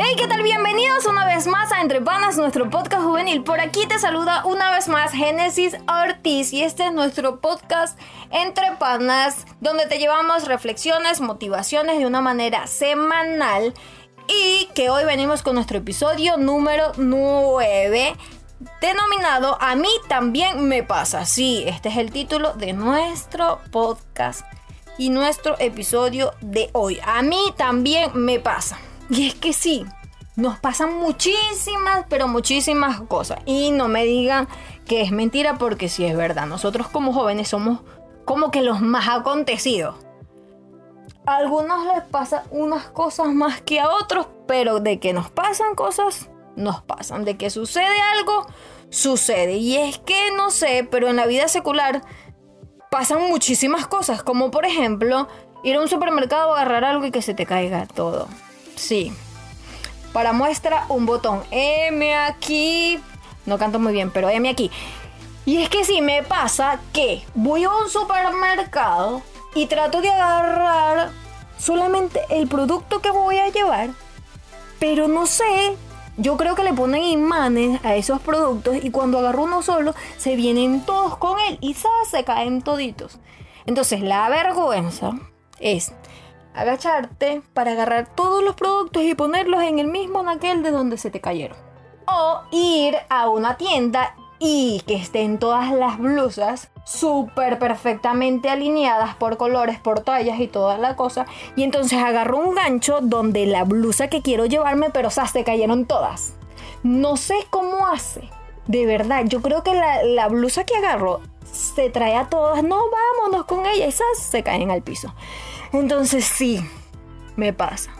Hey, ¿qué tal? Bienvenidos una vez más a Entre Panas, nuestro podcast juvenil. Por aquí te saluda una vez más Génesis Ortiz y este es nuestro podcast Entre Panas, donde te llevamos reflexiones, motivaciones de una manera semanal y que hoy venimos con nuestro episodio número 9 denominado A mí también me pasa. Sí, este es el título de nuestro podcast y nuestro episodio de hoy. A mí también me pasa. Y es que sí, nos pasan muchísimas, pero muchísimas cosas. Y no me digan que es mentira porque sí es verdad. Nosotros como jóvenes somos como que los más acontecidos. A algunos les pasa unas cosas más que a otros, pero de que nos pasan cosas, nos pasan. De que sucede algo, sucede. Y es que no sé, pero en la vida secular pasan muchísimas cosas, como por ejemplo ir a un supermercado, agarrar algo y que se te caiga todo. Sí. Para muestra, un botón. M aquí. No canto muy bien, pero M aquí. Y es que sí, me pasa que voy a un supermercado y trato de agarrar solamente el producto que voy a llevar, pero no sé. Yo creo que le ponen imanes a esos productos y cuando agarro uno solo, se vienen todos con él y se caen toditos. Entonces, la vergüenza es agacharte para agarrar todos los productos y ponerlos en el mismo naquel de donde se te cayeron. O ir a una tienda y que estén todas las blusas súper perfectamente alineadas por colores, por tallas y toda la cosa. Y entonces agarro un gancho donde la blusa que quiero llevarme, pero se cayeron todas. No sé cómo hace. De verdad, yo creo que la, la blusa que agarro se trae a todas. No, vámonos con ella. Esas se caen al piso. Entonces sí, me pasa.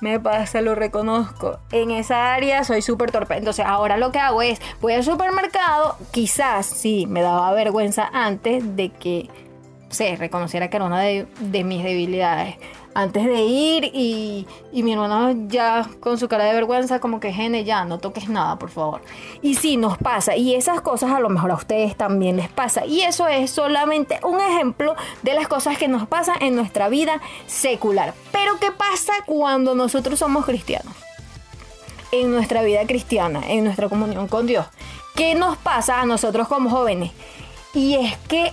Me pasa, lo reconozco. En esa área soy súper torpe. Entonces ahora lo que hago es, voy al supermercado, quizás sí, me daba vergüenza antes de que, se reconociera que era una de, de mis debilidades antes de ir y, mi hermano ya con su cara de vergüenza como que gene ya no toques nada por favor y sí nos pasa y esas cosas a lo mejor a ustedes también les pasa y eso es solamente un ejemplo de las cosas que nos pasan en nuestra vida secular. Pero qué pasa cuando nosotros somos cristianos en nuestra vida cristiana en nuestra comunión con Dios qué nos pasa a nosotros como jóvenes y es que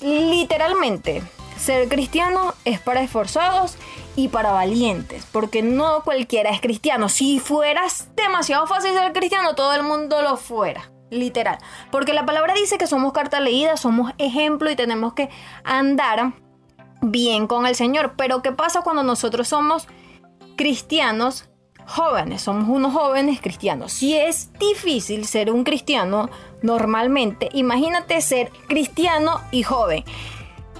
literalmente ser cristiano es para esforzados y para valientes, porque no cualquiera es cristiano. Si fueras demasiado fácil ser cristiano, todo el mundo lo fuera. Literal. Porque la palabra dice que somos carta leída, somos ejemplo y tenemos que andar bien con el Señor. Pero ¿qué pasa cuando nosotros somos cristianos jóvenes? Somos unos jóvenes cristianos. Si es difícil ser un cristiano normalmente, imagínate ser cristiano y joven.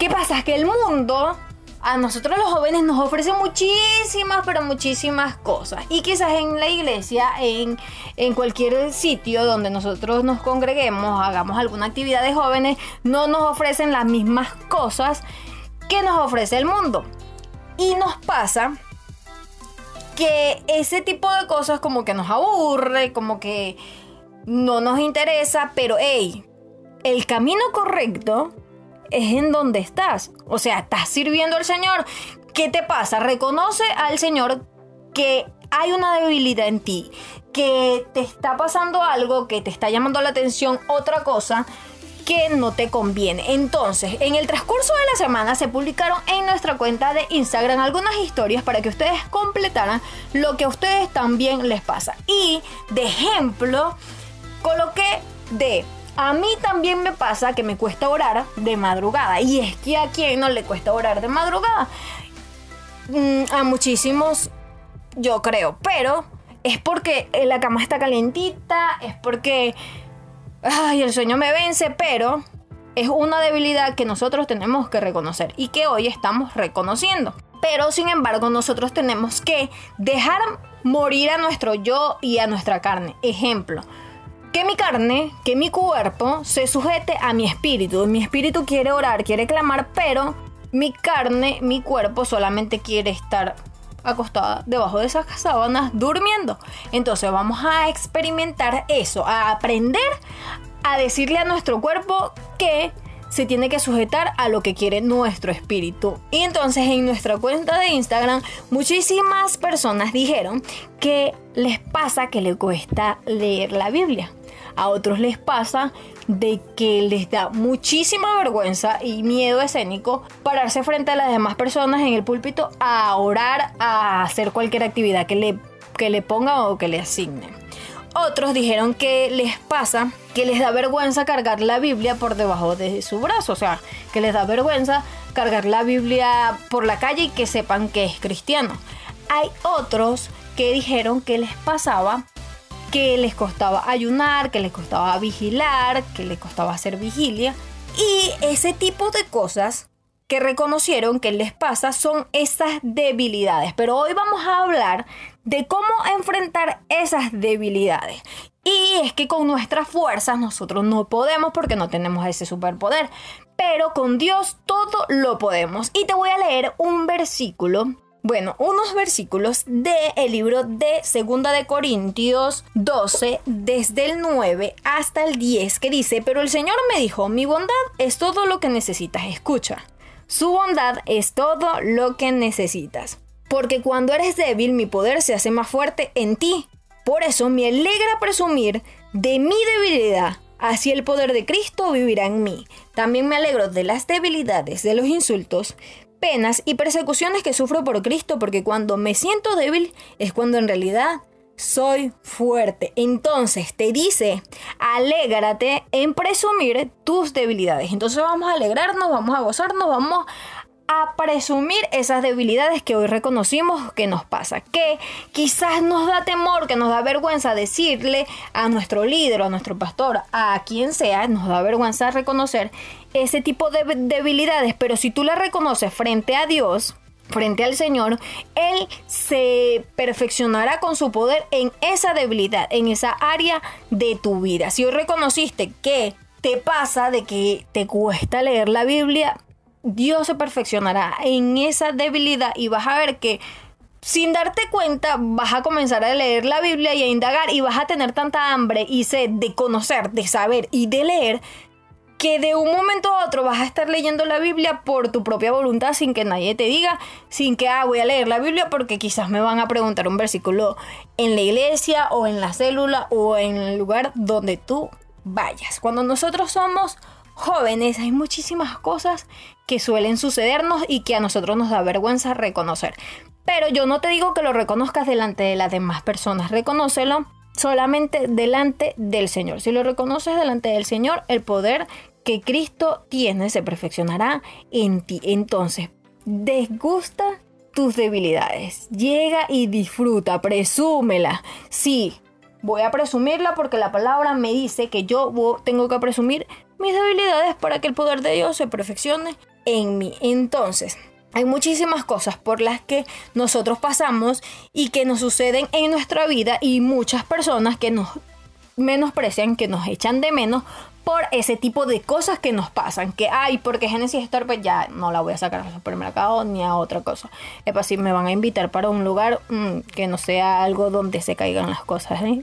¿Qué pasa? Es que el mundo a nosotros los jóvenes nos ofrece muchísimas, pero muchísimas cosas. Y quizás en la iglesia, en, en, cualquier sitio donde nosotros nos congreguemos, hagamos alguna actividad de jóvenes, no nos ofrecen las mismas cosas que nos ofrece el mundo. Y nos pasa que ese tipo de cosas como que nos aburre, como que no nos interesa, pero hey, el camino correcto es en donde estás. O sea, estás sirviendo al Señor. ¿Qué te pasa? Reconoce al Señor que hay una debilidad en ti, que te está pasando algo, que te está llamando la atención otra cosa que no te conviene. Entonces, en el transcurso de la semana se publicaron en nuestra cuenta de Instagram algunas historias para que ustedes completaran lo que a ustedes también les pasa. Y de ejemplo, coloqué de a mí también me pasa que me cuesta orar de madrugada. Y es que a quien no le cuesta orar de madrugada. Mm, a muchísimos, yo creo. Pero es porque la cama está calentita, es porque... Ay, el sueño me vence, pero es una debilidad que nosotros tenemos que reconocer y que hoy estamos reconociendo. Pero sin embargo, nosotros tenemos que dejar morir a nuestro yo y a nuestra carne. Ejemplo, que mi carne, que mi cuerpo se sujete a mi espíritu. Mi espíritu quiere orar, quiere clamar, pero mi carne, mi cuerpo solamente quiere estar acostada debajo de esas sábanas durmiendo. Entonces vamos a experimentar eso, a aprender a decirle a nuestro cuerpo que se tiene que sujetar a lo que quiere nuestro espíritu. Y entonces en nuestra cuenta de Instagram muchísimas personas dijeron que les pasa que les cuesta leer la Biblia. A otros les pasa de que les da muchísima vergüenza y miedo escénico pararse frente a las demás personas en el púlpito a orar, a hacer cualquier actividad que le, que le ponga o que le asigne. Otros dijeron que les pasa que les da vergüenza cargar la Biblia por debajo de su brazo, o sea, que les da vergüenza cargar la Biblia por la calle y que sepan que es cristiano. Hay otros que dijeron que les pasaba que les costaba ayunar, que les costaba vigilar, que les costaba hacer vigilia. Y ese tipo de cosas que reconocieron que les pasa son esas debilidades. Pero hoy vamos a hablar de cómo enfrentar esas debilidades. Y es que con nuestras fuerzas nosotros no podemos porque no tenemos ese superpoder. Pero con Dios todo lo podemos. Y te voy a leer un versículo bueno, unos versículos del el libro de Segunda de Corintios 12, desde el 9 hasta el 10, que dice, pero el Señor me dijo, mi bondad es todo lo que necesitas, escucha, su bondad es todo lo que necesitas, porque cuando eres débil mi poder se hace más fuerte en ti, por eso me alegra presumir de mi debilidad Así el poder de Cristo vivirá en mí. También me alegro de las debilidades, de los insultos, penas y persecuciones que sufro por Cristo, porque cuando me siento débil es cuando en realidad soy fuerte. Entonces te dice, alégrate en presumir tus debilidades. Entonces vamos a alegrarnos, vamos a gozarnos, vamos a presumir esas debilidades que hoy reconocimos que nos pasa, que quizás nos da temor, que nos da vergüenza decirle a nuestro líder, a nuestro pastor, a quien sea, nos da vergüenza reconocer ese tipo de debilidades, pero si tú las reconoces frente a Dios, frente al Señor, Él se perfeccionará con su poder en esa debilidad, en esa área de tu vida. Si hoy reconociste que te pasa de que te cuesta leer la Biblia, Dios se perfeccionará en esa debilidad y vas a ver que sin darte cuenta vas a comenzar a leer la Biblia y a indagar y vas a tener tanta hambre y sed de conocer, de saber y de leer que de un momento a otro vas a estar leyendo la Biblia por tu propia voluntad sin que nadie te diga, sin que ah, voy a leer la Biblia porque quizás me van a preguntar un versículo en la iglesia o en la célula o en el lugar donde tú vayas. Cuando nosotros somos jóvenes hay muchísimas cosas que suelen sucedernos y que a nosotros nos da vergüenza reconocer. Pero yo no te digo que lo reconozcas delante de las demás personas, reconócelo solamente delante del Señor. Si lo reconoces delante del Señor, el poder que Cristo tiene se perfeccionará en ti. Entonces, desgusta tus debilidades. Llega y disfruta, presúmela. Sí, voy a presumirla porque la palabra me dice que yo tengo que presumir mis debilidades para que el poder de Dios se perfeccione en mí. Entonces, hay muchísimas cosas por las que nosotros pasamos y que nos suceden en nuestra vida y muchas personas que nos menosprecian, que nos echan de menos por ese tipo de cosas que nos pasan. Que, ay, porque Genesis Store, pues ya no la voy a sacar al supermercado ni a otra cosa. Es para si me van a invitar para un lugar mm, que no sea algo donde se caigan las cosas. ¿eh?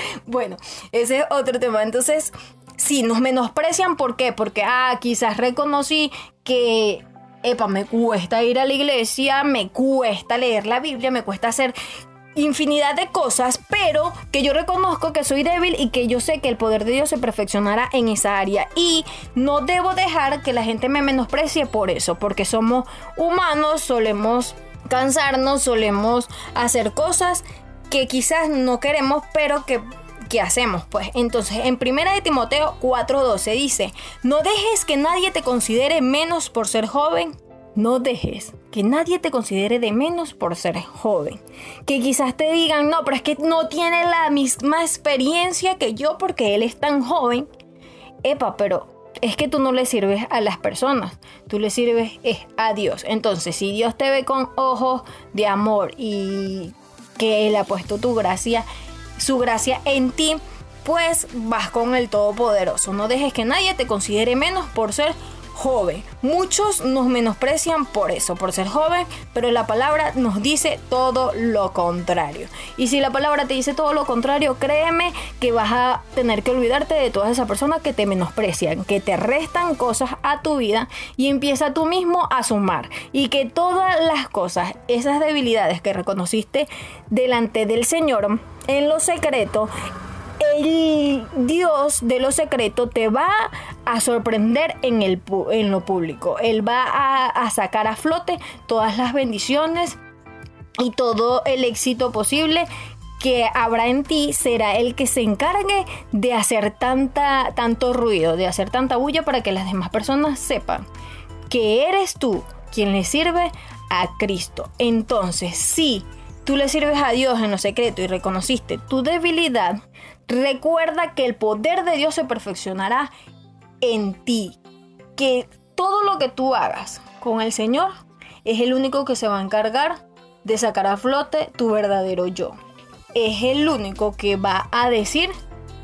bueno, ese es otro tema. Entonces, si nos menosprecian, ¿por qué? Porque, ah, quizás reconocí que epa, me cuesta ir a la iglesia, me cuesta leer la Biblia, me cuesta hacer infinidad de cosas, pero que yo reconozco que soy débil y que yo sé que el poder de Dios se perfeccionará en esa área. Y no debo dejar que la gente me menosprecie por eso, porque somos humanos, solemos cansarnos, solemos hacer cosas que quizás no queremos, pero que ¿qué hacemos? Pues entonces en 1 de Timoteo 4:12 dice, no dejes que nadie te considere menos por ser joven. No dejes que nadie te considere de menos por ser joven. Que quizás te digan, no, pero es que no tiene la misma experiencia que yo porque él es tan joven. Epa, pero es que tú no le sirves a las personas, tú le sirves a Dios. Entonces, si Dios te ve con ojos de amor y que Él ha puesto gracia, su gracia en ti, pues vas con el Todopoderoso. No dejes que nadie te considere menos por ser joven. Muchos nos menosprecian por eso, por ser joven, pero la palabra nos dice todo lo contrario. Y si la palabra te dice todo lo contrario, créeme que vas a tener que olvidarte de todas esas personas que te menosprecian, que te restan cosas a tu vida y empieza tú mismo a sumar. Y que todas las cosas, esas debilidades que reconociste delante del Señor, en lo secreto, el Dios de lo secreto te va a sorprender en, el, en lo público. Él va a, sacar a flote todas las bendiciones y todo el éxito posible que habrá en ti será el que se encargue de hacer tanta, tanto ruido, de hacer tanta bulla para que las demás personas sepan que eres tú quien le sirve a Cristo. Entonces, si tú le sirves a Dios en lo secreto y reconociste tu debilidad, recuerda que el poder de Dios se perfeccionará en ti. Que todo lo que tú hagas con el Señor es el único que se va a encargar de sacar a flote tu verdadero yo. Es el único que va a decir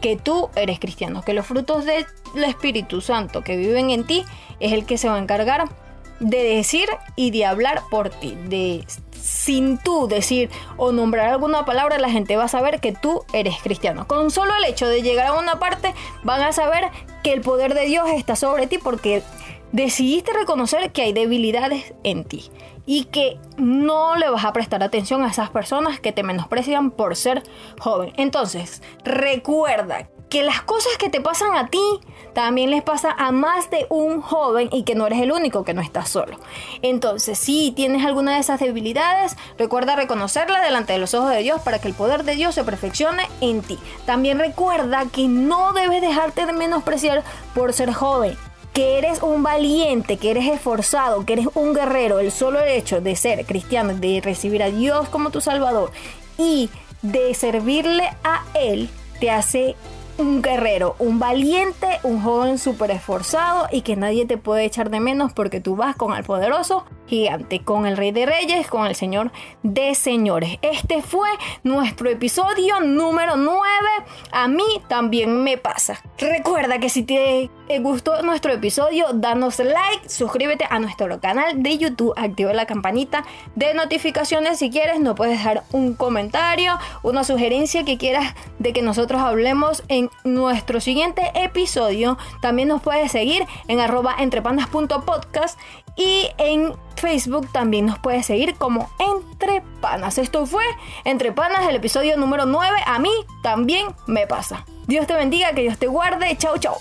que tú eres cristiano, que los frutos del Espíritu Santo que viven en ti es el que se va a encargar de decir y de hablar por ti. De sin tú decir o nombrar alguna palabra, la gente va a saber que tú eres cristiano. Con solo el hecho de llegar a una parte, van a saber que el poder de Dios está sobre ti porque decidiste reconocer que hay debilidades en ti y que no le vas a prestar atención a esas personas que te menosprecian por ser joven. Entonces, recuerda que las cosas que te pasan a ti también les pasa a más de un joven y que no eres el único, que no estás solo. Entonces, si tienes alguna de esas debilidades, recuerda reconocerla delante de los ojos de Dios para que el poder de Dios se perfeccione en ti. También recuerda que no debes dejarte de menospreciar por ser joven que eres un valiente, que eres esforzado, que eres un guerrero, el solo hecho de ser cristiano, de recibir a Dios como tu Salvador y de servirle a Él, te hace un guerrero, un valiente, un joven súper esforzado y que nadie te puede echar de menos porque tú vas con el poderoso gigante, con el rey de reyes, con el señor de señores. Este fue nuestro episodio número 9. A mí también me pasa. Recuerda que si te gustó nuestro episodio, danos like, suscríbete a nuestro canal de YouTube, activa la campanita de notificaciones si quieres, no puedes dejar un comentario, una sugerencia que quieras de que nosotros hablemos en nuestro siguiente episodio. También nos puedes seguir en arroba entrepanas.podcast y en Facebook también nos puedes seguir como Entre Panas. Esto fue Entre Panas, el episodio número 9. A mí también me pasa. Dios te bendiga, que Dios te guarde. Chau, chau.